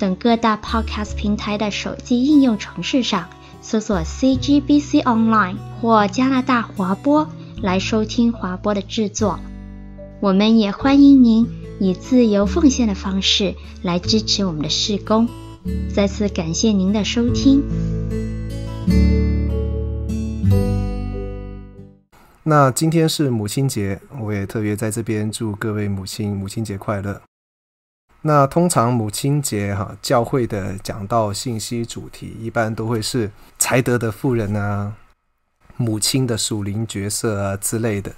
等各大 Podcast 平台的手机应用程式上搜索 CGBC Online 或加拿大华播来收听华播的制作。我们也欢迎您以自由奉献的方式来支持我们的事工。再次感谢您的收听。那今天是母亲节，我也特别在这边祝各位母亲母亲节快乐。那通常母亲节哈，教会的讲道信息主题一般都会是才德的妇人啊，母亲的属灵角色啊之类的。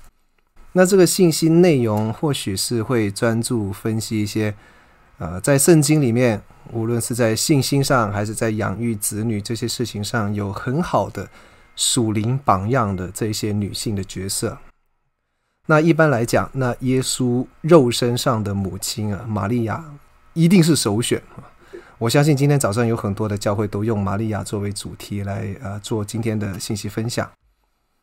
那这个信息内容或许是会专注分析一些，呃，在圣经里面，无论是在信心上还是在养育子女这些事情上，有很好的。属灵榜样的这些女性的角色，那一般来讲，那耶稣肉身上的母亲啊，玛利亚一定是首选。我相信今天早上有很多的教会都用玛利亚作为主题来呃做今天的信息分享。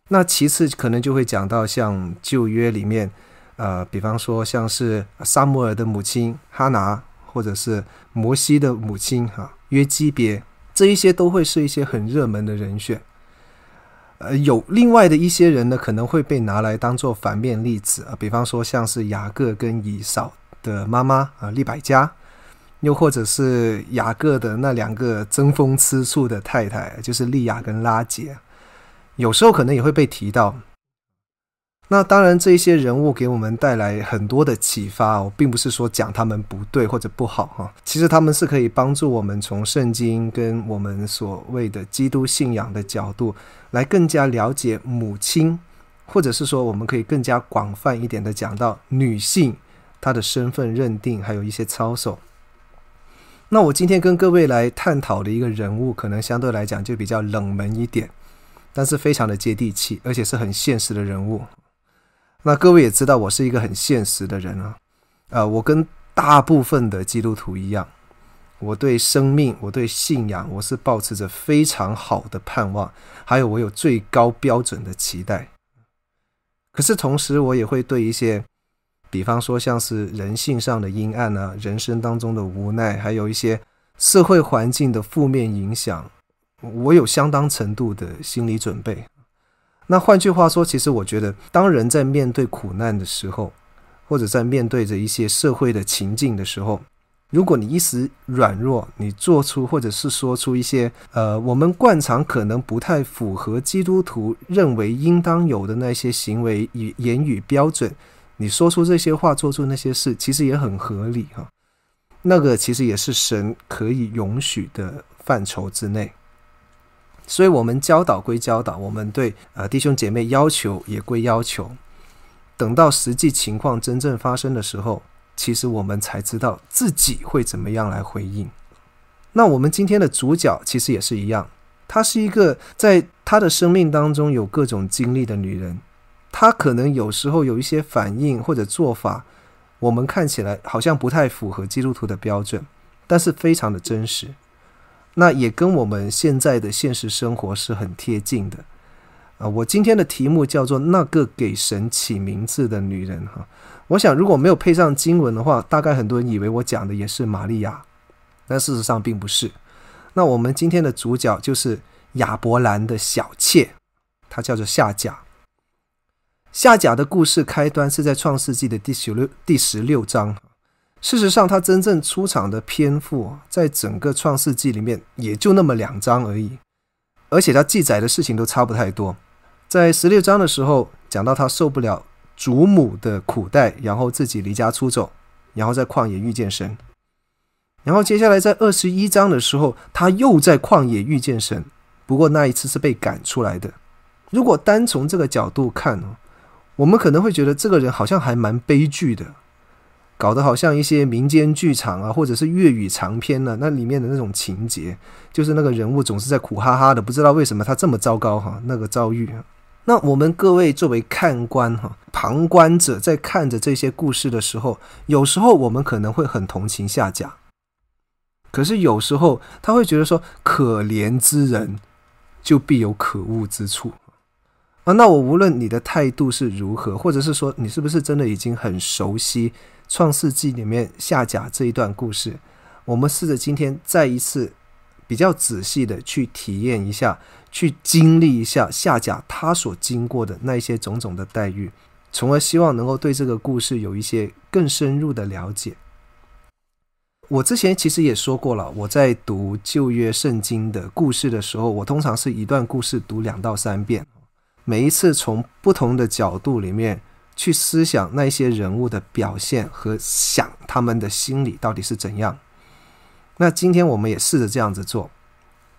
那其次可能就会讲到像旧约里面，呃，比方说像是撒母耳的母亲哈拿，或者是摩西的母亲哈约基别，这一些都会是一些很热门的人选。呃，有另外的一些人呢，可能会被拿来当做反面例子啊，比方说像是雅各跟以扫的妈妈啊，利百加，又或者是雅各的那两个争风吃醋的太太，就是利亚跟拉杰，有时候可能也会被提到。那当然，这一些人物给我们带来很多的启发。我并不是说讲他们不对或者不好哈，其实他们是可以帮助我们从圣经跟我们所谓的基督信仰的角度来更加了解母亲，或者是说我们可以更加广泛一点的讲到女性她的身份认定，还有一些操守。那我今天跟各位来探讨的一个人物，可能相对来讲就比较冷门一点，但是非常的接地气，而且是很现实的人物。那各位也知道，我是一个很现实的人啊，呃，我跟大部分的基督徒一样，我对生命、我对信仰，我是抱持着非常好的盼望，还有我有最高标准的期待。可是同时，我也会对一些，比方说像是人性上的阴暗啊，人生当中的无奈，还有一些社会环境的负面影响，我有相当程度的心理准备。那换句话说，其实我觉得，当人在面对苦难的时候，或者在面对着一些社会的情境的时候，如果你一时软弱，你做出或者是说出一些呃，我们惯常可能不太符合基督徒认为应当有的那些行为与言语标准，你说出这些话，做出那些事，其实也很合理哈。那个其实也是神可以容许的范畴之内。所以，我们教导归教导，我们对呃弟兄姐妹要求也归要求。等到实际情况真正发生的时候，其实我们才知道自己会怎么样来回应。那我们今天的主角其实也是一样，她是一个在她的生命当中有各种经历的女人。她可能有时候有一些反应或者做法，我们看起来好像不太符合基督徒的标准，但是非常的真实。那也跟我们现在的现实生活是很贴近的啊！我今天的题目叫做“那个给神起名字的女人”哈。我想如果没有配上经文的话，大概很多人以为我讲的也是玛利亚，但事实上并不是。那我们今天的主角就是亚伯兰的小妾，她叫做夏甲。夏甲的故事开端是在创世纪的第十六第十六章。事实上，他真正出场的篇幅，在整个创世纪里面也就那么两章而已，而且他记载的事情都差不太多。在十六章的时候，讲到他受不了祖母的苦待，然后自己离家出走，然后在旷野遇见神。然后接下来在二十一章的时候，他又在旷野遇见神，不过那一次是被赶出来的。如果单从这个角度看，我们可能会觉得这个人好像还蛮悲剧的。搞得好像一些民间剧场啊，或者是粤语长篇呢、那里面的那种情节，就是那个人物总是在苦哈哈的，不知道为什么他这么糟糕哈，那个遭遇。那我们各位作为看官哈，旁观者在看着这些故事的时候，有时候我们可能会很同情下甲，可是有时候他会觉得说，可怜之人就必有可恶之处。那我无论你的态度是如何，或者是说你是不是真的已经很熟悉《创世纪》里面夏甲这一段故事，我们试着今天再一次比较仔细的去体验一下，去经历一下夏甲他所经过的那些种种的待遇，从而希望能够对这个故事有一些更深入的了解。我之前其实也说过了，我在读旧约圣经的故事的时候，我通常是一段故事读两到三遍。每一次从不同的角度里面去思想那些人物的表现和想他们的心理到底是怎样。那今天我们也试着这样子做。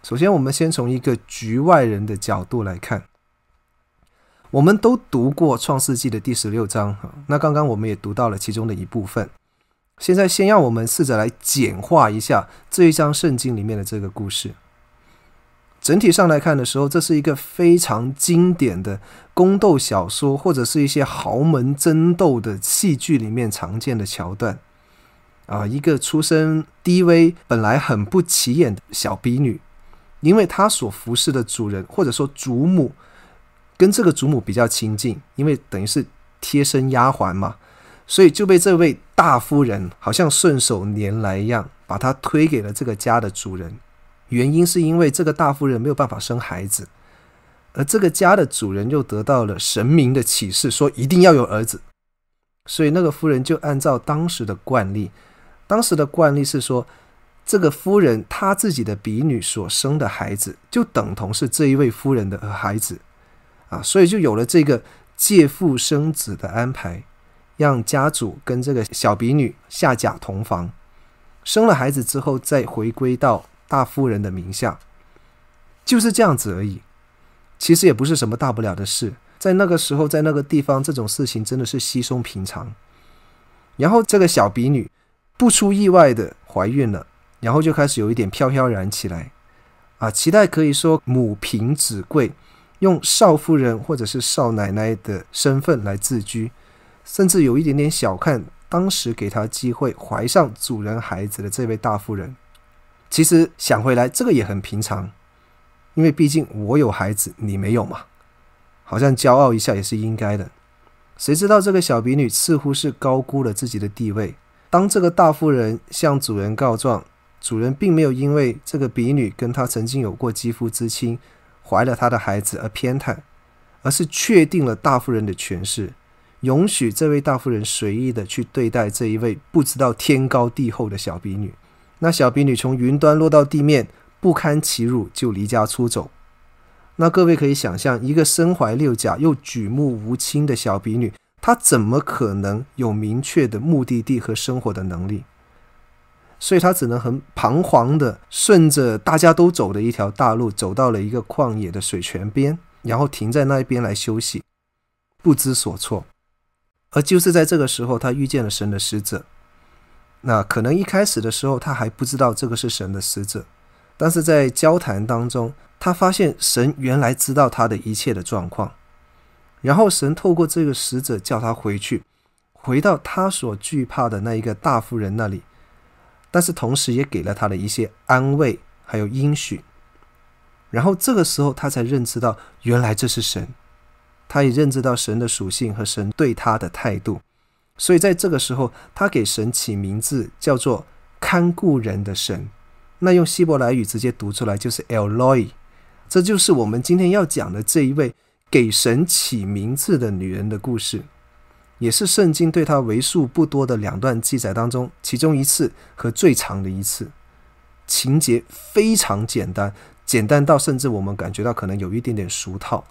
首先，我们先从一个局外人的角度来看。我们都读过《创世纪》的第十六章，那刚刚我们也读到了其中的一部分。现在，先让我们试着来简化一下这一章圣经里面的这个故事。整体上来看的时候，这是一个非常经典的宫斗小说，或者是一些豪门争斗的戏剧里面常见的桥段。啊，一个出身低微、本来很不起眼的小婢女，因为她所服侍的主人或者说祖母跟这个祖母比较亲近，因为等于是贴身丫鬟嘛，所以就被这位大夫人好像顺手拈来一样，把她推给了这个家的主人。原因是因为这个大夫人没有办法生孩子，而这个家的主人又得到了神明的启示，说一定要有儿子，所以那个夫人就按照当时的惯例，当时的惯例是说，这个夫人她自己的婢女所生的孩子，就等同是这一位夫人的孩子，啊，所以就有了这个借腹生子的安排，让家主跟这个小婢女下甲同房，生了孩子之后再回归到。大夫人的名下，就是这样子而已。其实也不是什么大不了的事，在那个时候，在那个地方，这种事情真的是稀松平常。然后这个小婢女不出意外的怀孕了，然后就开始有一点飘飘然起来啊，期待可以说母凭子贵，用少夫人或者是少奶奶的身份来自居，甚至有一点点小看当时给她机会怀上主人孩子的这位大夫人。其实想回来，这个也很平常，因为毕竟我有孩子，你没有嘛，好像骄傲一下也是应该的。谁知道这个小婢女似乎是高估了自己的地位。当这个大夫人向主人告状，主人并没有因为这个婢女跟他曾经有过肌肤之亲，怀了他的孩子而偏袒，而是确定了大夫人的权势，允许这位大夫人随意的去对待这一位不知道天高地厚的小婢女。那小婢女从云端落到地面，不堪其辱，就离家出走。那各位可以想象，一个身怀六甲又举目无亲的小婢女，她怎么可能有明确的目的地和生活的能力？所以她只能很彷徨的顺着大家都走的一条大路，走到了一个旷野的水泉边，然后停在那一边来休息，不知所措。而就是在这个时候，她遇见了神的使者。那可能一开始的时候，他还不知道这个是神的使者，但是在交谈当中，他发现神原来知道他的一切的状况，然后神透过这个使者叫他回去，回到他所惧怕的那一个大夫人那里，但是同时也给了他的一些安慰，还有应许，然后这个时候他才认知到，原来这是神，他也认知到神的属性和神对他的态度。所以在这个时候，他给神起名字叫做看顾人的神。那用希伯来语直接读出来就是 Eloi。这就是我们今天要讲的这一位给神起名字的女人的故事，也是圣经对她为数不多的两段记载当中其中一次和最长的一次。情节非常简单，简单到甚至我们感觉到可能有一点点俗套。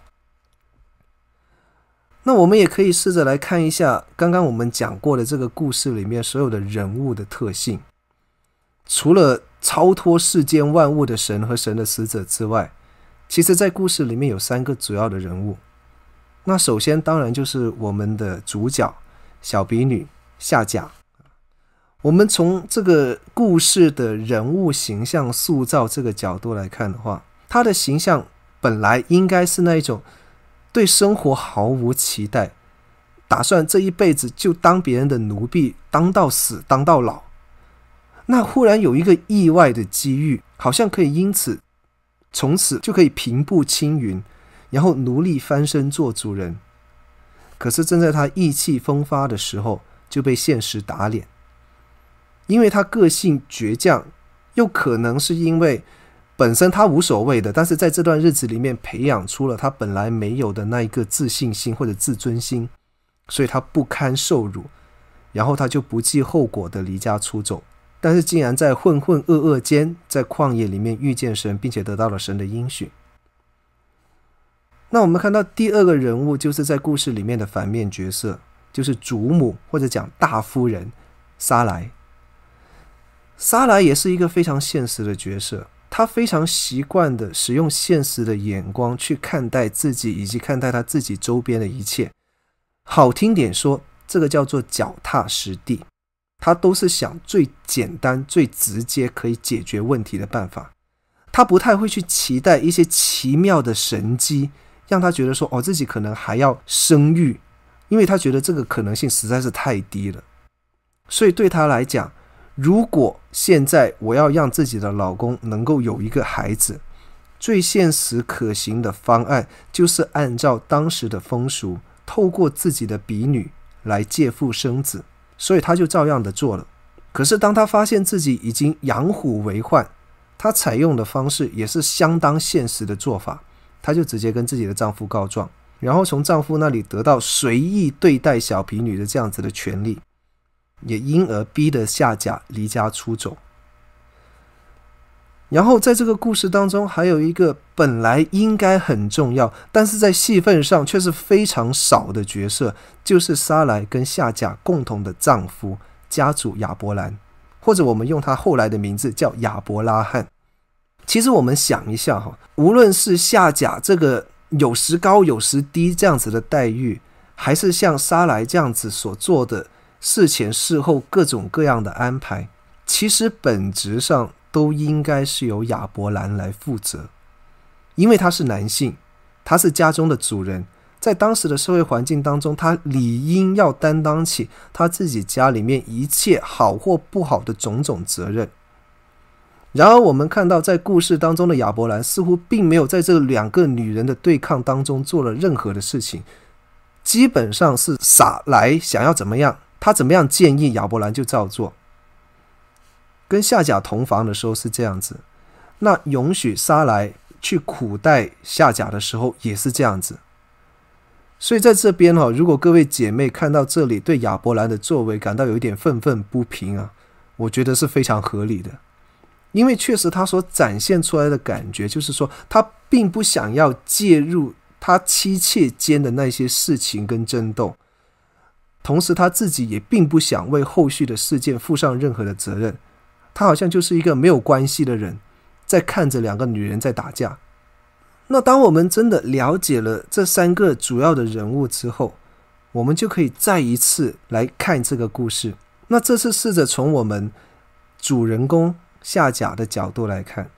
那我们也可以试着来看一下刚刚我们讲过的这个故事里面所有的人物的特性。除了超脱世间万物的神和神的使者之外，其实在故事里面有三个主要的人物。那首先当然就是我们的主角小婢女夏甲。我们从这个故事的人物形象塑造这个角度来看的话，他的形象本来应该是那一种对生活毫无期待，打算这一辈子就当别人的奴婢，当到死，当到老。那忽然有一个意外的机遇，好像可以因此从此就可以平步青云，然后奴隶翻身做主人。可是正在他意气风发的时候，就被现实打脸。因为他个性倔强，又可能是因为本身他无所谓的，但是在这段日子里面培养出了他本来没有的那一个自信心或者自尊心，所以他不堪受辱，然后他就不计后果的离家出走。但是竟然在浑浑噩噩间，在旷野里面遇见神，并且得到了神的应许。那我们看到第二个人物，就是在故事里面的反面角色，就是祖母或者讲大夫人莎莱。莎莱也是一个非常现实的角色，他非常习惯的使用现实的眼光去看待自己以及看待他自己周边的一切。好听点说，这个叫做脚踏实地，他都是想最简单、最直接可以解决问题的办法。他不太会去期待一些奇妙的神迹，让他觉得说哦，自己可能还要生育，因为他觉得这个可能性实在是太低了。所以对他来讲，如果现在我要让自己的老公能够有一个孩子，最现实可行的方案就是按照当时的风俗，透过自己的婢女来借腹生子，所以他就照样的做了。可是当他发现自己已经养虎为患，他采用的方式也是相当现实的做法，他就直接跟自己的丈夫告状，然后从丈夫那里得到随意对待小婢女的这样子的权利。也因而逼得夏甲离家出走。然后在这个故事当中，还有一个本来应该很重要，但是在戏份上却是非常少的角色，就是沙莱跟夏甲共同的丈夫家主亚伯兰，或者我们用他后来的名字叫亚伯拉罕。其实我们想一下哈，无论是夏甲这个有时高有时低这样子的待遇，还是像沙莱这样子所做的。事前事后各种各样的安排，其实本质上都应该是由亚伯兰来负责，因为他是男性，他是家中的主人，在当时的社会环境当中，他理应要担当起他自己家里面一切好或不好的种种责任。然而，我们看到在故事当中的亚伯兰似乎并没有在这两个女人的对抗当中做了任何的事情，基本上是撒来想要怎么样。他怎么样建议亚伯兰就照做。跟夏甲同房的时候是这样子，那允许撒莱去苦待夏甲的时候也是这样子。所以在这边哈，如果各位姐妹看到这里，对亚伯兰的作为感到有一点愤愤不平啊，我觉得是非常合理的，因为确实他所展现出来的感觉就是说，他并不想要介入他妻妾间的那些事情跟争斗。同时，他自己也并不想为后续的事件负上任何的责任。他好像就是一个没有关系的人，在看着两个女人在打架。那当我们真的了解了这三个主要的人物之后，我们就可以再一次来看这个故事。那这次试着从我们主人公夏甲的角度来看，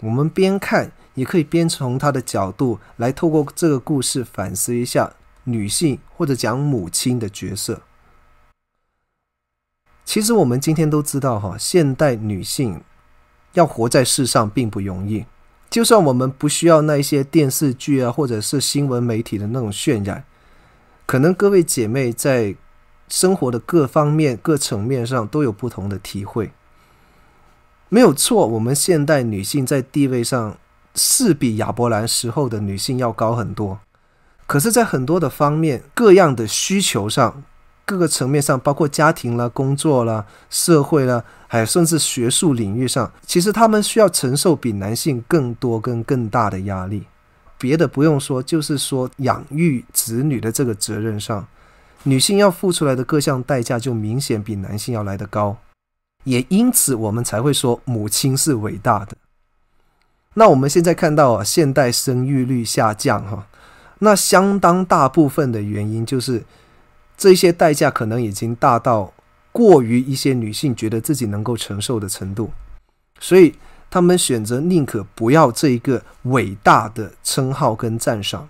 我们边看也可以边从他的角度来透过这个故事反思一下。女性或者讲母亲的角色，其实我们今天都知道哈，现代女性要活在世上并不容易。就算我们不需要那些电视剧啊，或者是新闻媒体的那种渲染，可能各位姐妹在生活的各方面、各层面上都有不同的体会。没有错，我们现代女性在地位上是比亚伯兰时候的女性要高很多。可是，在很多的方面、各样的需求上、各个层面上，包括家庭啦、工作啦、社会啦，还有甚至学术领域上，其实他们需要承受比男性更多跟更大的压力。别的不用说，就是说养育子女的这个责任上，女性要付出来的各项代价就明显比男性要来得高。也因此，我们才会说母亲是伟大的。那我们现在看到啊，现代生育率下降，哈。那相当大部分的原因就是，这些代价可能已经大到过于一些女性觉得自己能够承受的程度，所以他们选择宁可不要这一个伟大的称号跟赞赏。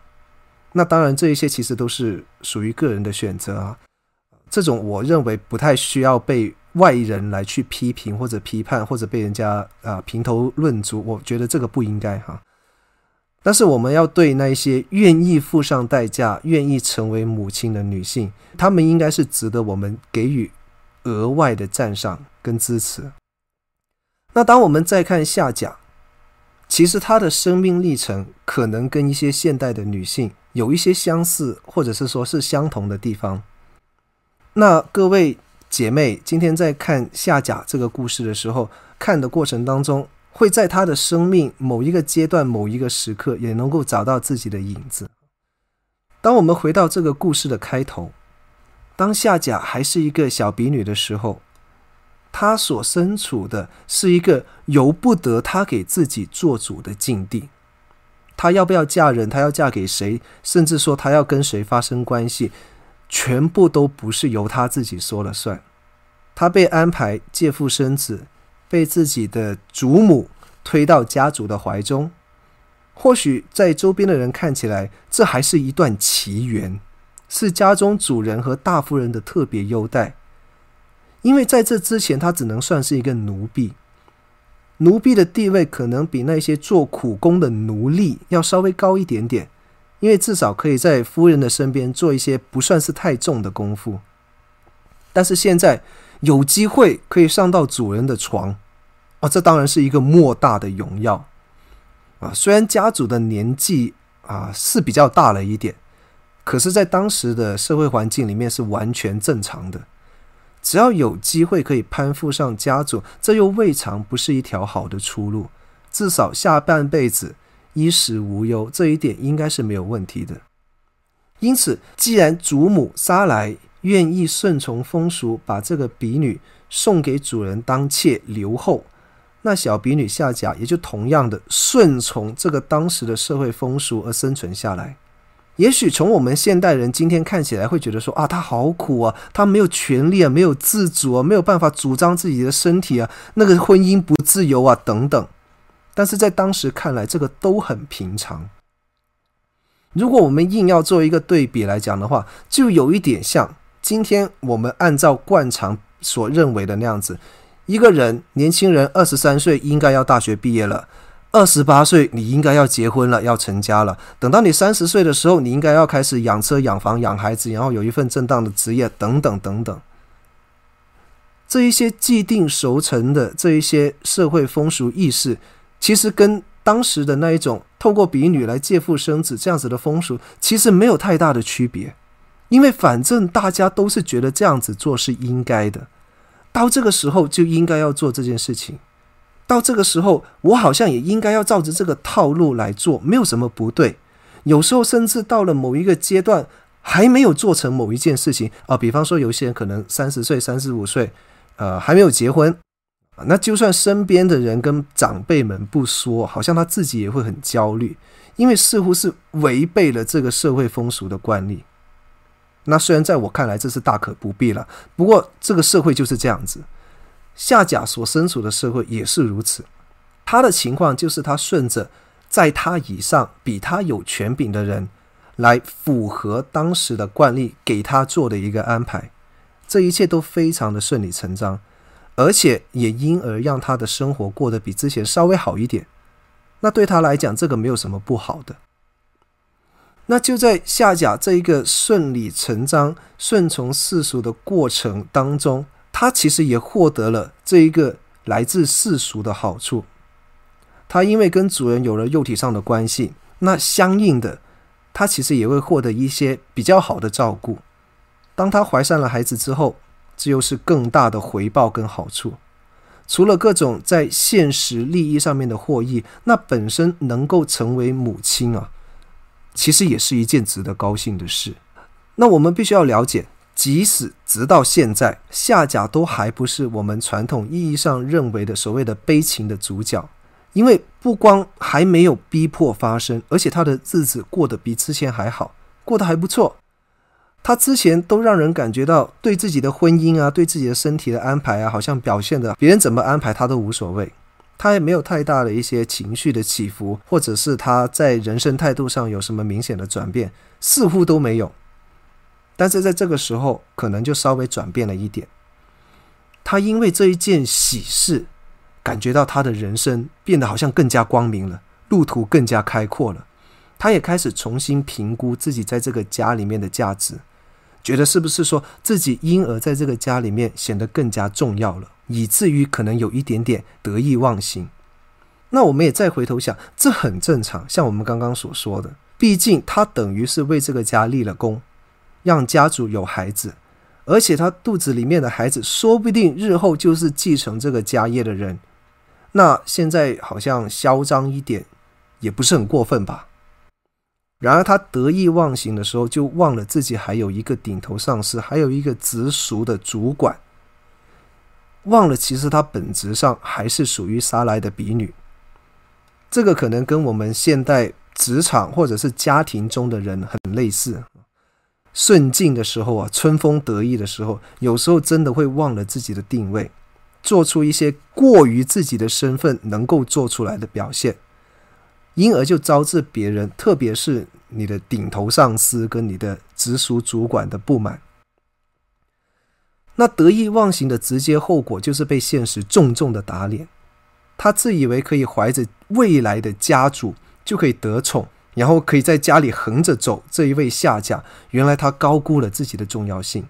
那当然，这一些其实都是属于个人的选择啊。这种我认为不太需要被外人来去批评或者批判，或者被人家啊评头论足。我觉得这个不应该哈。但是我们要对那些愿意付上代价、愿意成为母亲的女性，她们应该是值得我们给予额外的赞赏跟支持。那当我们再看夏甲，其实她的生命历程可能跟一些现代的女性有一些相似，或者是说是相同的地方。那各位姐妹，今天在看夏甲这个故事的时候，看的过程当中，会在他的生命某一个阶段、某一个时刻，也能够找到自己的影子。当我们回到这个故事的开头。当夏甲还是一个小婢女的时候，她所身处的是一个由不得她给自己做主的境地。她要不要嫁人，她要嫁给谁，甚至说她要跟谁发生关系，全部都不是由她自己说了算。她被安排借腹生子，被自己的祖母推到家族的怀中。或许在周边的人看起来，这还是一段奇缘。是家中主人和大夫人的特别优待，因为在这之前，他只能算是一个奴婢。奴婢的地位可能比那些做苦工的奴隶要稍微高一点点，因为至少可以在夫人的身边做一些不算是太重的功夫。但是现在有机会可以上到主人的床，哦，这当然是一个莫大的荣耀啊！虽然家主的年纪啊是比较大了一点。可是，在当时的社会环境里面是完全正常的。只要有机会可以攀附上家主，这又未尝不是一条好的出路。至少下半辈子衣食无忧，这一点应该是没有问题的。因此，既然祖母撒来愿意顺从风俗，把这个婢女送给主人当妾留后，那小婢女夏甲也就同样的顺从这个当时的社会风俗而生存下来。也许从我们现代人今天看起来会觉得说啊，他好苦啊，他没有权利啊，没有自主啊，没有办法主张自己的身体啊，那个婚姻不自由啊，等等。但是在当时看来，这个都很平常。如果我们硬要做一个对比来讲的话，就有一点像今天我们按照惯常所认为的那样子，一个人年轻人二十三岁应该要大学毕业了。二十八岁，你应该要结婚了，要成家了。等到你三十岁的时候，你应该要开始养车、养房、养孩子，然后有一份正当的职业，等等等等。这一些既定熟成的这一些社会风俗意识，其实跟当时的那一种透过比女来借腹生子这样子的风俗，其实没有太大的区别。因为反正大家都是觉得这样子做是应该的，到这个时候就应该要做这件事情。到这个时候，我好像也应该要照着这个套路来做，没有什么不对。有时候甚至到了某一个阶段，还没有做成某一件事情啊，比方说有些人可能三十岁、三十五岁，呃，还没有结婚，那就算身边的人跟长辈们不说，好像他自己也会很焦虑，因为似乎是违背了这个社会风俗的惯例。那虽然在我看来这是大可不必了，不过这个社会就是这样子。夏甲所身处的社会也是如此，他的情况就是他顺着在他以上比他有权柄的人来符合当时的惯例给他做的一个安排，这一切都非常的顺理成章，而且也因而让他的生活过得比之前稍微好一点。那对他来讲，这个没有什么不好的。那就在夏甲这一个顺理成章、顺从世俗的过程当中。他其实也获得了这一个来自世俗的好处。他因为跟主人有了肉体上的关系，那相应的，他其实也会获得一些比较好的照顾。当他怀上了孩子之后，这又是更大的回报跟好处。除了各种在现实利益上面的获益，那本身能够成为母亲啊，其实也是一件值得高兴的事。那我们必须要了解。即使直到现在，夏甲都还不是我们传统意义上认为的所谓的悲情的主角，因为不光还没有逼迫发生，而且他的日子过得比之前还好，过得还不错。他之前都让人感觉到对自己的婚姻啊，对自己的身体的安排啊，好像表现的别人怎么安排他都无所谓，他也没有太大的一些情绪的起伏，或者是他在人生态度上有什么明显的转变，似乎都没有。但是在这个时候，可能就稍微转变了一点。他因为这一件喜事，感觉到他的人生变得好像更加光明了，路途更加开阔了。他也开始重新评估自己在这个家里面的价值。觉得是不是说自己因而在这个家里面显得更加重要了，以至于可能有一点点得意忘形。那我们也再回头想，这很正常。像我们刚刚所说的，毕竟他等于是为这个家立了功，让家主有孩子，而且他肚子里面的孩子说不定日后就是继承这个家业的人。那现在好像嚣张一点，也不是很过分吧？然而，他得意忘形的时候，就忘了自己还有一个顶头上司，还有一个直属的主管，忘了其实他本质上还是属于撒莱的婢女。这个可能跟我们现代职场或者是家庭中的人很类似。顺境的时候啊，春风得意的时候，有时候真的会忘了自己的定位，做出一些过于自己的身份能够做出来的表现。因而就招致别人，特别是你的顶头上司跟你的直属主管的不满。那得意忘形的直接后果就是被现实重重的打脸。他自以为可以怀着未来的家主就可以得宠，然后可以在家里横着走。这一位下家，原来他高估了自己的重要性。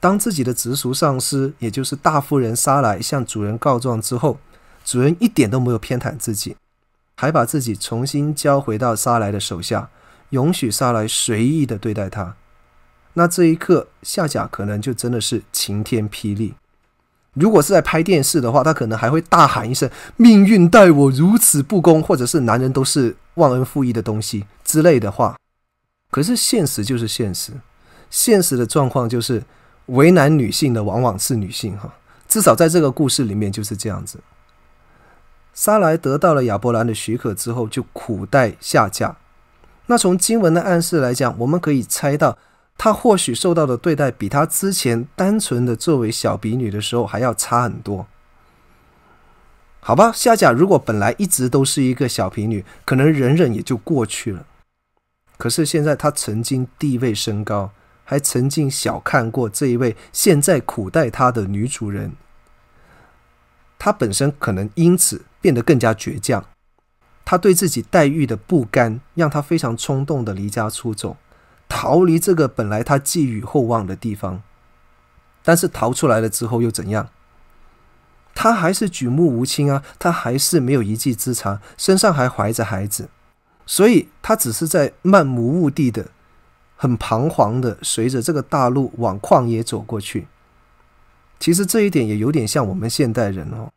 当自己的直属上司，也就是大夫人撒莱向主人告状之后，主人一点都没有偏袒自己。还把自己重新交回到撒莱的手下，允许撒莱随意的对待他。那这一刻，夏甲可能就真的是晴天霹雳。如果是在拍电视的话，他可能还会大喊一声：“命运待我如此不公”，或者是“男人都是忘恩负义的东西”之类的话。可是现实就是现实，现实的状况就是为难女性的往往是女性哈。至少在这个故事里面就是这样子。撒莱得到了亚伯兰的许可之后，就苦待夏甲。那从经文的暗示来讲，我们可以猜到，他或许受到的对待比他之前单纯的作为小婢女的时候还要差很多。好吧，夏甲如果本来一直都是一个小婢女，可能忍忍也就过去了。可是现在他曾经地位升高，还曾经小看过这一位现在苦待他的女主人。他本身可能因此变得更加倔强，他对自己待遇的不甘，让他非常冲动的离家出走，逃离这个本来他寄予厚望的地方。但是逃出来了之后又怎样？他还是举目无亲啊，他还是没有一技之长，身上还怀着孩子，所以他只是在漫无目的的、很彷徨的随着这个大路往旷野走过去。其实这一点也有点像我们现代人哦。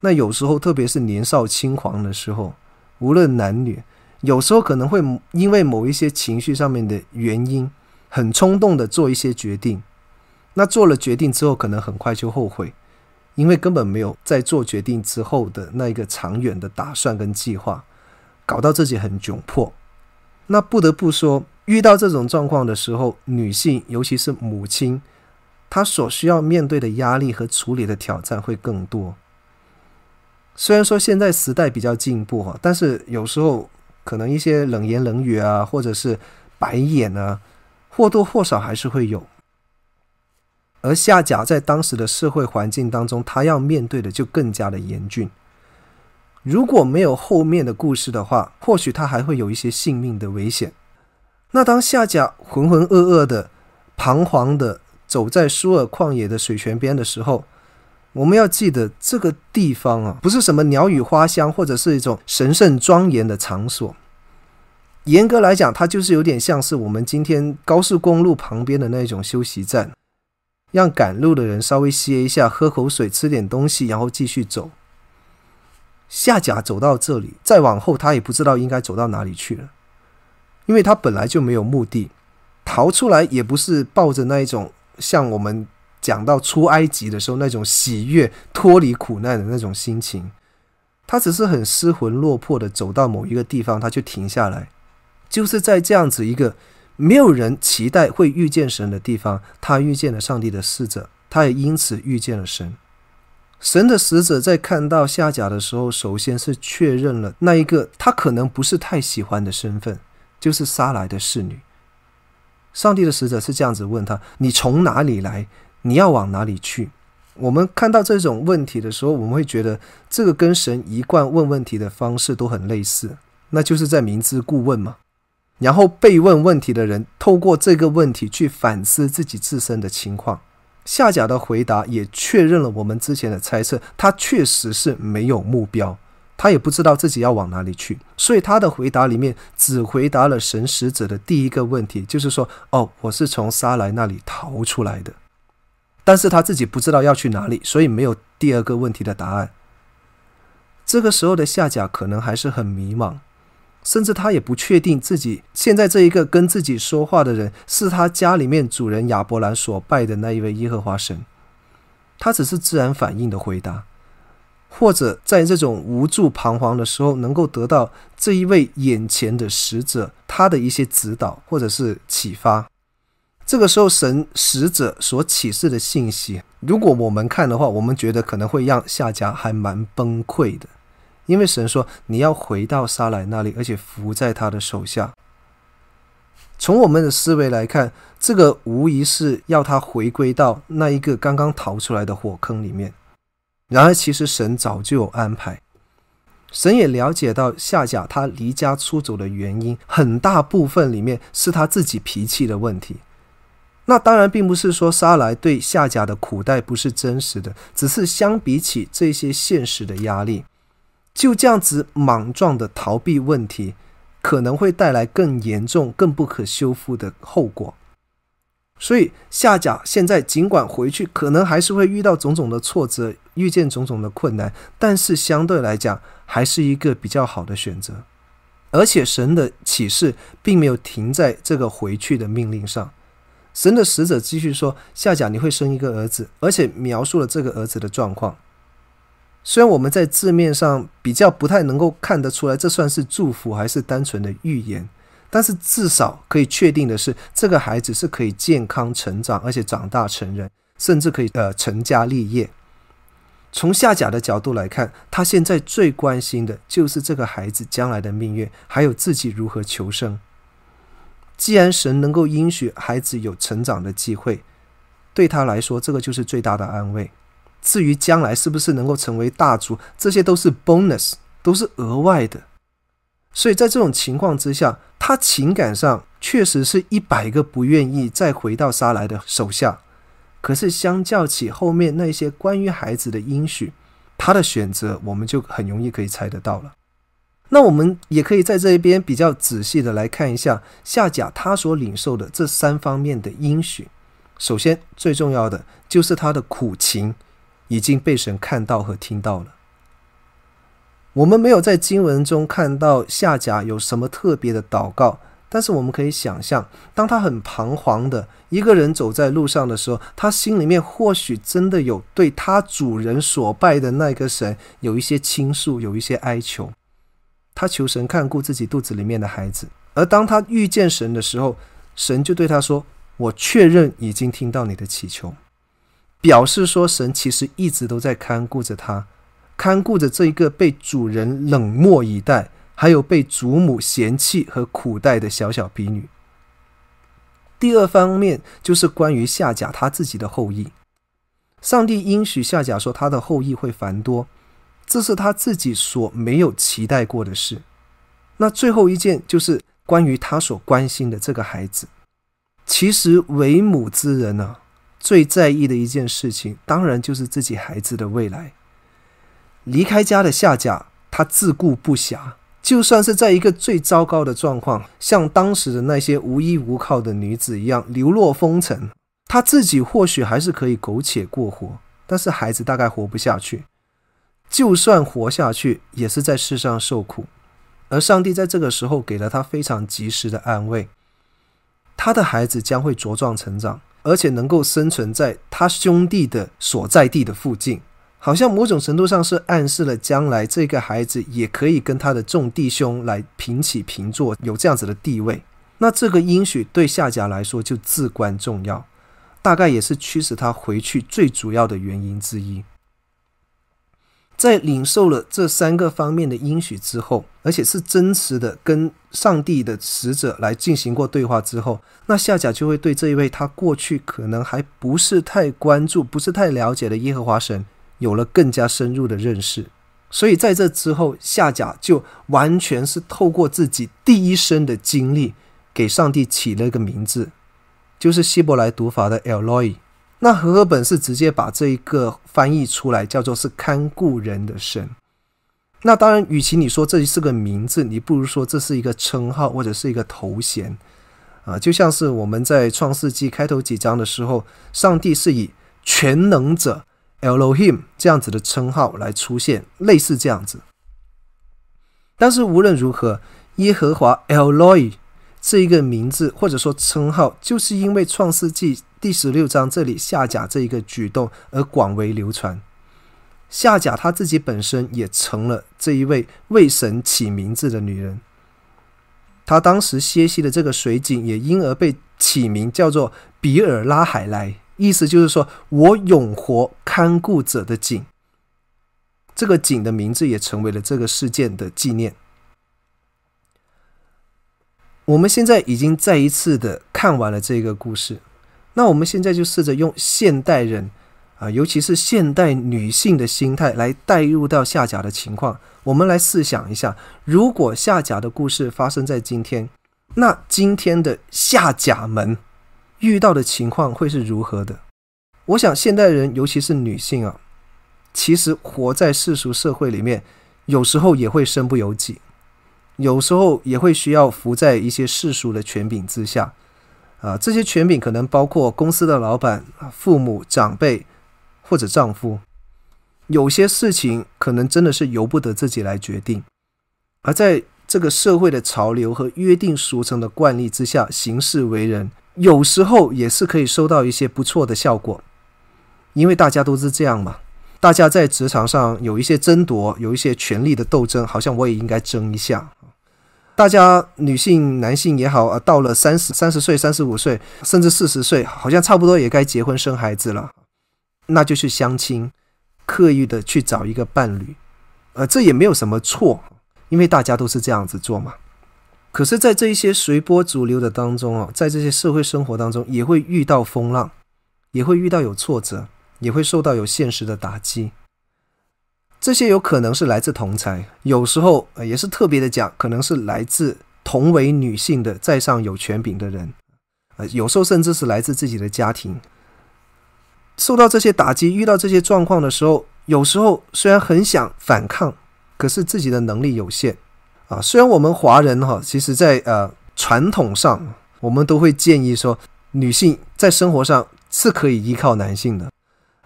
那有时候，特别是年少轻狂的时候，无论男女，有时候可能会因为某一些情绪上面的原因，很冲动的做一些决定。那做了决定之后，可能很快就后悔，因为根本没有在做决定之后的那一个长远的打算跟计划，搞到自己很窘迫。那不得不说，遇到这种状况的时候，女性，尤其是母亲。她所需要面对的压力和处理的挑战会更多。虽然说现在时代比较进步哈，但是有时候可能一些冷言冷语啊，或者是白眼啊，或多或少还是会有。而夏甲在当时的社会环境当中，他要面对的就更加的严峻。如果没有后面的故事的话，或许他还会有一些性命的危险。那当夏甲浑浑噩噩的、彷徨的。走在舒尔旷野的水泉边的时候，我们要记得这个地方啊，不是什么鸟语花香或者是一种神圣庄严的场所。严格来讲，它就是有点像是我们今天高速公路旁边的那种休息站，让赶路的人稍微歇一下、喝口水、吃点东西，然后继续走。夏甲走到这里，再往后他也不知道应该走到哪里去了，因为他本来就没有目的，逃出来也不是抱着那一种。像我们讲到出埃及的时候那种喜悦、脱离苦难的那种心情，他只是很失魂落魄的走到某一个地方，他就停下来，就是在这样子一个没有人期待会遇见神的地方，他遇见了上帝的使者，他也因此遇见了神。神的使者在看到夏甲的时候，首先是确认了那一个他可能不是太喜欢的身份，就是撒来的侍女。上帝的使者是这样子问他：“你从哪里来？你要往哪里去？”我们看到这种问题的时候，我们会觉得这个跟神一贯问问题的方式都很类似，那就是在明知故问嘛。然后被问问题的人透过这个问题去反思自己自身的情况。夏甲的回答也确认了我们之前的猜测，他确实是没有目标，他也不知道自己要往哪里去，所以他的回答里面只回答了神使者的第一个问题，就是说：“哦，我是从撒莱那里逃出来的。”但是他自己不知道要去哪里，所以没有第二个问题的答案。这个时候的夏甲可能还是很迷茫。甚至他也不确定自己现在这一个跟自己说话的人是他家里面主人亚伯兰所拜的那一位耶和华神。他只是自然反应的回答，或者在这种无助彷徨的时候，能够得到这一位眼前的使者他的一些指导或者是启发。这个时候，神使者所启示的信息，如果我们看的话，我们觉得可能会让夏甲还蛮崩溃的。因为神说你要回到撒莱那里，而且伏在他的手下。从我们的思维来看，这个无疑是要他回归到那一个刚刚逃出来的火坑里面。然而，其实神早就有安排。神也了解到夏甲他离家出走的原因，很大部分里面是他自己脾气的问题。那当然并不是说沙莱对夏甲的苦待不是真实的，只是相比起这些现实的压力。就这样子莽撞的逃避问题，可能会带来更严重、更不可修复的后果。所以夏甲现在尽管回去，可能还是会遇到种种的挫折，遇见种种的困难，但是相对来讲，还是一个比较好的选择。而且神的启示并没有停在这个回去的命令上，神的使者继续说：“夏甲，你会生一个儿子，而且描述了这个儿子的状况。”虽然我们在字面上比较不太能够看得出来，这算是祝福还是单纯的预言，但是至少可以确定的是，这个孩子是可以健康成长，而且长大成人，甚至可以呃成家立业。从夏甲的角度来看，他现在最关心的就是这个孩子将来的命运，还有自己如何求生。既然神能够应许孩子有成长的机会，对他来说，这个就是最大的安慰。至于将来是不是能够成为大族，这些都是 bonus，都是额外的。所以在这种情况之下，他情感上确实是一百个不愿意再回到沙莱的手下。可是相较起后面那些关于孩子的应许，他的选择我们就很容易可以猜得到了。那我们也可以在这一边比较仔细的来看一下夏甲他所领受的这三方面的应许。首先最重要的就是他的苦情。已经被神看到和听到了。我们没有在经文中看到夏甲有什么特别的祷告，但是我们可以想象，当他很彷徨的一个人走在路上的时候，他心里面或许真的有对他主人所拜的那个神有一些倾诉，有一些哀求。他求神看顾自己肚子里面的孩子，而当他遇见神的时候，神就对他说：“我确认已经听到你的祈求。”表示说，神其实一直都在看顾着他，看顾着这一个被主人冷漠以待，还有被祖母嫌弃和苦待的小小婢女。第二方面就是关于夏甲他自己的后裔，上帝应许夏甲说他的后裔会繁多，这是他自己所没有期待过的事。那最后一件就是关于他所关心的这个孩子，其实为母之人呢、最在意的一件事情，当然就是自己孩子的未来。离开家的夏家，他自顾不暇，就算是在一个最糟糕的状况，像当时的那些无依无靠的女子一样流落风尘，他自己或许还是可以苟且过活，但是孩子大概活不下去。就算活下去，也是在世上受苦。而上帝在这个时候给了他非常及时的安慰，他的孩子将会茁壮成长。而且能够生存在他兄弟的所在地的附近，好像某种程度上是暗示了将来这个孩子也可以跟他的众弟兄来平起平坐，有这样子的地位。那这个应许对夏甲来说就至关重要，大概也是驱使他回去最主要的原因之一。在领受了这三个方面的应许之后，而且是真实的跟上帝的使者来进行过对话之后，那夏甲就会对这一位他过去可能还不是太关注、不是太了解的耶和华神，有了更加深入的认识。所以在这之后，夏甲就完全是透过自己第一生的经历，给上帝起了一个名字，就是希伯来读法的 Eloi。那和合本是直接把这一个翻译出来，叫做是看顾人的神。那当然，与其你说这是个名字，你不如说这是一个称号或者是一个头衔啊。就像是我们在创世纪开头几章的时候，上帝是以全能者 Elohim 这样子的称号来出现，类似这样子。但是无论如何，耶和华 Eloi 这一个名字或者说称号，就是因为创世纪。第十六章这里夏甲这一个举动而广为流传，夏甲她自己本身也成了这一位为神起名字的女人。她当时歇息的这个水井也因而被起名叫做比尔拉海莱，意思就是说我永活看顾者的井。这个井的名字也成为了这个事件的纪念。我们现在已经再一次的看完了这个故事。那我们现在就试着用现代人啊，尤其是现代女性的心态来带入到夏甲的情况。我们来试想一下，如果夏甲的故事发生在今天，那今天的夏甲们遇到的情况会是如何的？我想，现代人尤其是女性啊，其实活在世俗社会里面，有时候也会身不由己，有时候也会需要服在一些世俗的权柄之下。啊，这些权柄可能包括公司的老板、父母、长辈或者丈夫。有些事情可能真的是由不得自己来决定，而在这个社会的潮流和约定俗成的惯例之下行事为人，有时候也是可以收到一些不错的效果。因为大家都是这样嘛，大家在职场上有一些争夺，有一些权力的斗争，好像我也应该争一下。大家女性、男性也好啊，到了三十三十岁、三十五岁，甚至四十岁，好像差不多也该结婚生孩子了，那就去相亲，刻意的去找一个伴侣，呃，这也没有什么错，因为大家都是这样子做嘛。可是，在这一些随波逐流的当中啊，在这些社会生活当中，也会遇到风浪，也会遇到有挫折，也会受到有现实的打击。这些有可能是来自同才，有时候也是特别的讲，可能是来自同为女性的在上有权柄的人，呃，有时候甚至是来自自己的家庭。受到这些打击，遇到这些状况的时候，有时候虽然很想反抗，可是自己的能力有限啊。虽然我们华人哈，其实在呃传统上，我们都会建议说，女性在生活上是可以依靠男性的。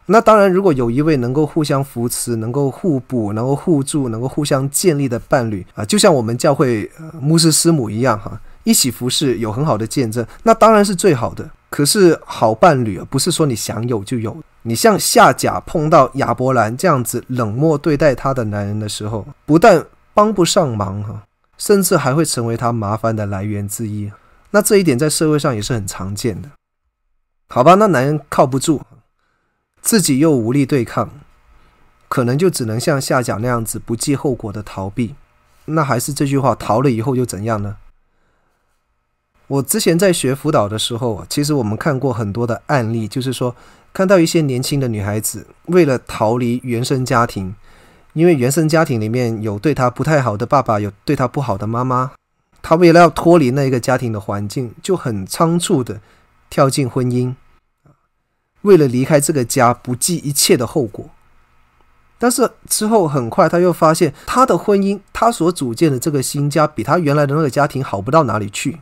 那当然，如果有一位能够互相扶持、能够互补、能够互助、能够互相建立的伴侣啊，就像我们教会呃牧师师母一样哈，一起服侍，有很好的见证，那当然是最好的。可是好伴侣啊，不是说你想有就有。你像夏甲碰到亚伯兰这样子冷漠对待他的男人的时候，不但帮不上忙哈，甚至还会成为他麻烦的来源之一。那这一点在社会上也是很常见的。好吧，那男人靠不住。自己又无力对抗，可能就只能像夏甲那样子不计后果的逃避。那还是这句话，逃了以后又怎样呢？我之前在学辅导的时候，其实我们看过很多的案例，就是说看到一些年轻的女孩子为了逃离原生家庭，因为原生家庭里面有对她不太好的爸爸，有对她不好的妈妈，她为了要脱离那个家庭的环境，就很仓促的跳进婚姻。为了离开这个家，不计一切的后果。但是之后很快，他又发现他的婚姻，他所组建的这个新家，比他原来的那个家庭好不到哪里去。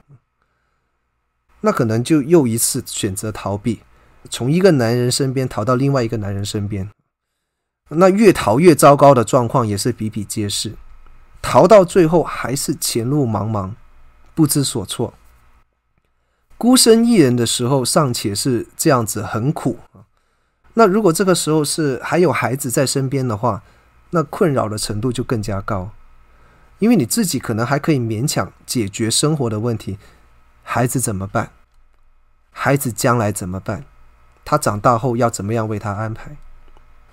那可能就又一次选择逃避，从一个男人身边逃到另外一个男人身边。那越逃越糟糕的状况也是比比皆是，逃到最后还是前路茫茫，不知所措。孤身一人的时候尚且是这样子很苦，那如果这个时候是还有孩子在身边的话，那困扰的程度就更加高，因为你自己可能还可以勉强解决生活的问题，孩子怎么办？孩子将来怎么办？他长大后要怎么样为他安排？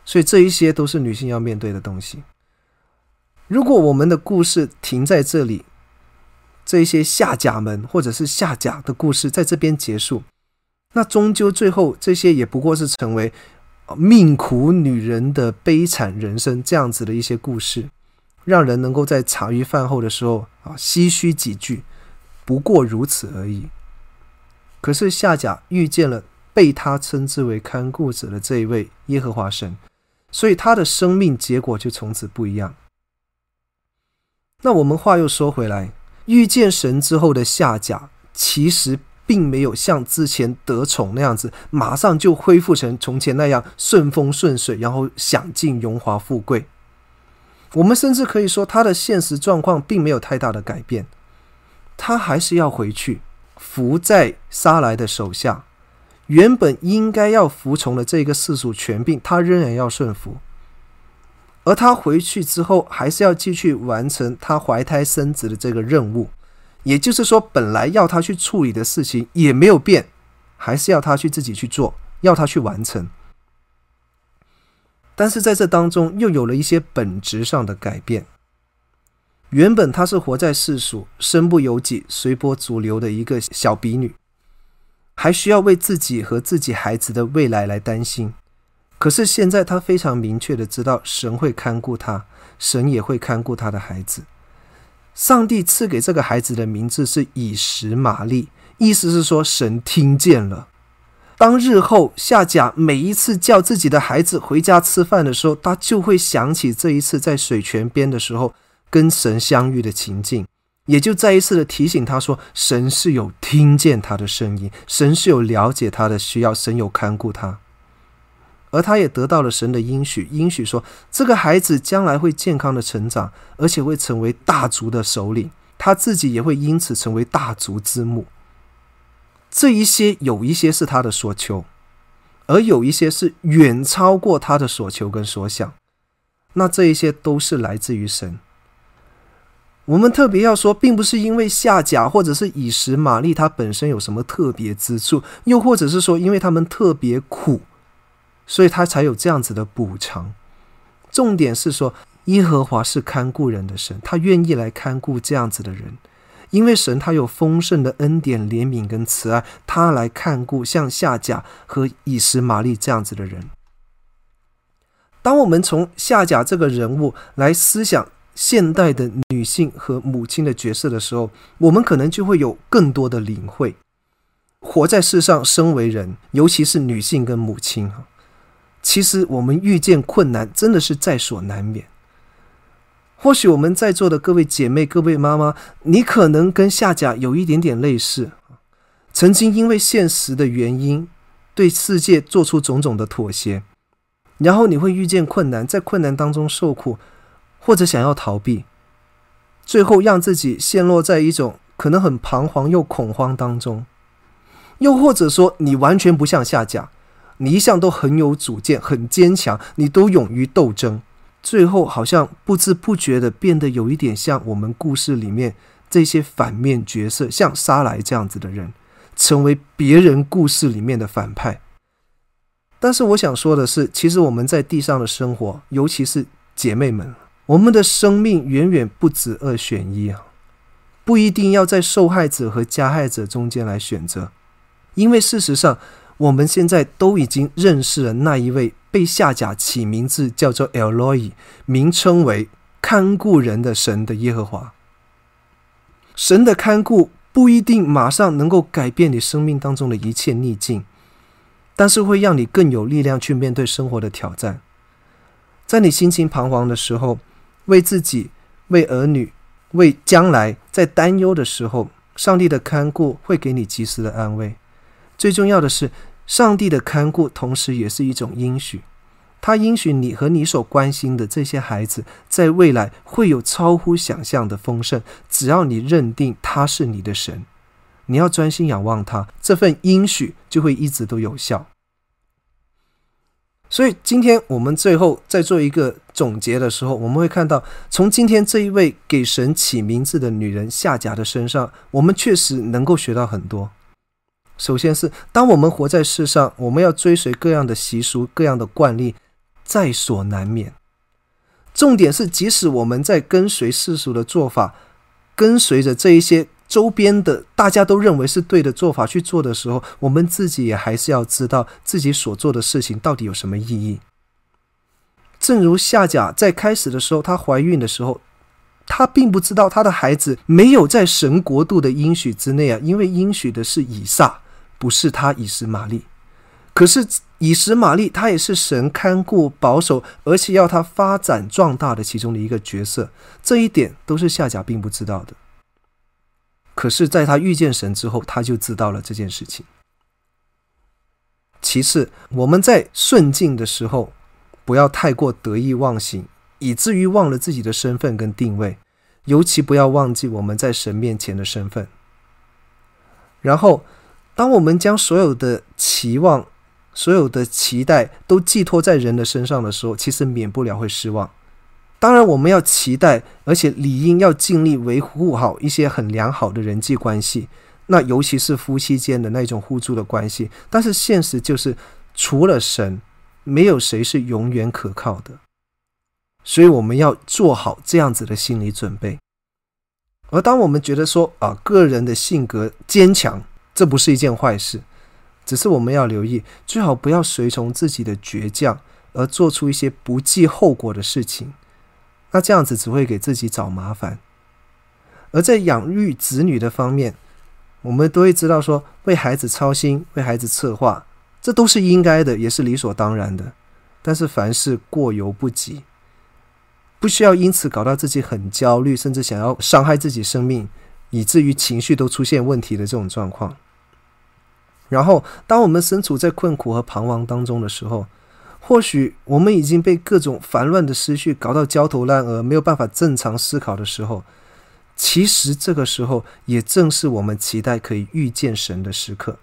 所以这一些都是女性要面对的东西。如果我们的故事停在这里，这一些下甲们或者是下甲的故事在这边结束，那终究最后这些也不过是成为命苦女人的悲惨人生这样子的一些故事，让人能够在茶余饭后的时候啊唏嘘几句，不过如此而已。可是夏甲遇见了被他称之为看顾者的这一位耶和华神，所以他的生命结果就从此不一样。那我们话又说回来，遇见神之后的夏甲，其实并没有像之前得宠那样子，马上就恢复成从前那样顺风顺水，然后享尽荣华富贵。我们甚至可以说，他的现实状况并没有太大的改变，他还是要回去服在撒莱的手下。原本应该要服从的这个世俗权柄，他仍然要顺服。而他回去之后，还是要继续完成他怀胎生子的这个任务，也就是说，本来要他去处理的事情也没有变，还是要他去自己去做，要他去完成。但是在这当中，又有了一些本质上的改变。原本他是活在世俗、身不由己、随波逐流的一个小婢女，还需要为自己和自己孩子的未来来担心。可是现在，他非常明确的知道，神会看顾他，神也会看顾他的孩子。上帝赐给这个孩子的名字是以实玛利，意思是说，神听见了。当日后夏甲每一次叫自己的孩子回家吃饭的时候，他就会想起这一次在水泉边的时候跟神相遇的情境，也就再一次的提醒他说，神是有听见他的声音，神是有了解他的需要，神有看顾他。而他也得到了神的应许，应许说这个孩子将来会健康的成长，而且会成为大族的首领，他自己也会因此成为大族之母。这一些有一些是他的所求，而有一些是远超过他的所求跟所想。那这一些都是来自于神。我们特别要说，并不是因为夏甲或者是以实玛利他本身有什么特别之处，又或者是说因为他们特别苦。所以他才有这样子的补偿。重点是说，耶和华是看顾人的神，他愿意来看顾这样子的人，因为神他有丰盛的恩典、怜悯跟慈爱，他来看顾像夏甲和以实玛利这样子的人。当我们从夏甲这个人物来思想现代的女性和母亲的角色的时候，我们可能就会有更多的领会。活在世上，身为人，尤其是女性跟母亲。其实我们遇见困难真的是在所难免。或许我们在座的各位姐妹、各位妈妈，你可能跟夏甲有一点点类似，曾经因为现实的原因，对世界做出种种的妥协，然后你会遇见困难，在困难当中受苦，或者想要逃避，最后让自己陷落在一种可能很彷徨又恐慌当中，又或者说你完全不像夏甲。你一向都很有主见，很坚强，你都勇于斗争，最后好像不知不觉的变得有一点像我们故事里面这些反面角色，像沙莱这样子的人，成为别人故事里面的反派。但是我想说的是，其实我们在地上的生活，尤其是姐妹们，我们的生命远远不止二选一啊，不一定要在受害者和加害者中间来选择，因为事实上。我们现在都已经认识了那一位被下甲起名字叫做 e l o y 名称为看顾人的神的耶和华。神的看顾不一定马上能够改变你生命当中的一切逆境，但是会让你更有力量去面对生活的挑战。在你心情彷徨的时候，为自己、为儿女、为将来在担忧的时候，上帝的看顾会给你及时的安慰。最重要的是，上帝的看顾同时也是一种应许，他应许你和你所关心的这些孩子，在未来会有超乎想象的丰盛。只要你认定他是你的神，你要专心仰望他，这份应许就会一直都有效。所以今天我们最后在做一个总结的时候，我们会看到，从今天这一位给神起名字的女人夏甲的身上，我们确实能够学到很多。首先是，当我们活在世上，我们要追随各样的习俗、各样的惯例，在所难免。重点是，即使我们在跟随世俗的做法，跟随着这一些。周边的大家都认为是对的做法去做的时候，我们自己也还是要知道自己所做的事情到底有什么意义。正如夏甲在开始的时候，她怀孕的时候，她并不知道她的孩子没有在神国度的应许之内啊，因为应许的是以撒，不是他以实玛利。可是以实玛利，她也是神看顾保守，而且要他发展壮大的其中的一个角色，这一点都是夏甲并不知道的。可是，在他遇见神之后，他就知道了这件事情。其次，我们在顺境的时候，不要太过得意忘形，以至于忘了自己的身份跟定位，尤其不要忘记我们在神面前的身份。然后，当我们将所有的期望、所有的期待都寄托在人的身上的时候，其实免不了会失望。当然，我们要期待，而且理应要尽力维护好一些很良好的人际关系，那尤其是夫妻间的那种互助的关系。但是现实就是，除了神，没有谁是永远可靠的。所以我们要做好这样子的心理准备。而当我们觉得说啊，个人的性格坚强，这不是一件坏事，只是我们要留意，最好不要随从自己的倔强而做出一些不计后果的事情。那这样子只会给自己找麻烦。而在养育子女的方面，我们都会知道说，为孩子操心、为孩子策划，这都是应该的，也是理所当然的。但是凡事过犹不及，不需要因此搞到自己很焦虑，甚至想要伤害自己生命，以至于情绪都出现问题的这种状况。然后，当我们身处在困苦和彷徨当中的时候，或许我们已经被各种烦乱的思绪搞到焦头烂额，没有办法正常思考的时候，其实这个时候也正是我们期待可以遇见神的时刻。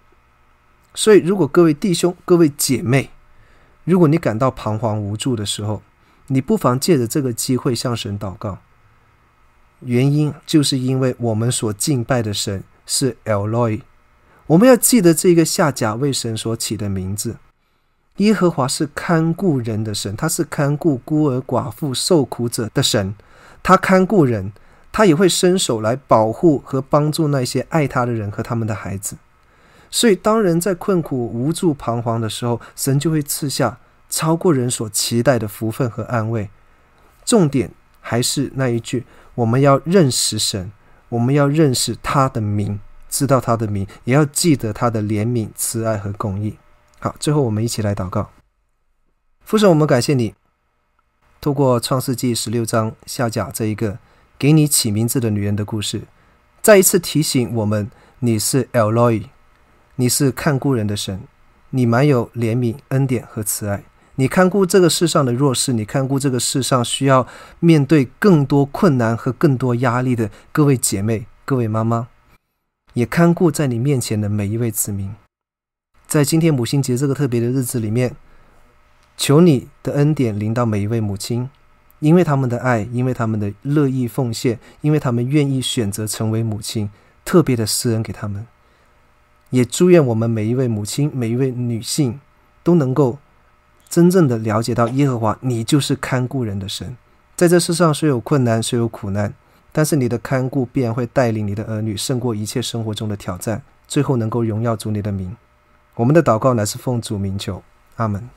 所以，如果各位弟兄、各位姐妹，如果你感到彷徨无助的时候，你不妨借着这个机会向神祷告。原因就是因为我们所敬拜的神是 Elroy，我们要记得这个下甲为神所起的名字。耶和华是看顾人的神，他是看顾孤儿寡妇受苦者的神。他看顾人，他也会伸手来保护和帮助那些爱他的人和他们的孩子。所以，当人在困苦、无助、彷徨的时候，神就会赐下超过人所期待的福分和安慰。重点还是那一句：我们要认识神，我们要认识他的名，知道他的名，也要记得他的怜悯、慈爱和公义。好，最后我们一起来祷告。父神，我们感谢你，透过创世纪十六章下甲这一个给你起名字的女人的故事，再一次提醒我们，你是 Elroy，你是看顾人的神，你满有怜悯、恩典和慈爱，你看顾这个世上的弱势，你看顾这个世上需要面对更多困难和更多压力的各位姐妹、各位妈妈，也看顾在你面前的每一位子民。在今天母亲节这个特别的日子里面，求你的恩典临到每一位母亲，因为他们的爱，因为他们的乐意奉献，因为他们愿意选择成为母亲，特别的施恩给他们。也祝愿我们每一位母亲，每一位女性都能够真正的了解到耶和华，你就是看顾人的神。在这世上虽有困难，虽有苦难，但是你的看顾必然会带领你的儿女胜过一切生活中的挑战，最后能够荣耀主你的名。我们的祷告乃是奉主名求，阿门。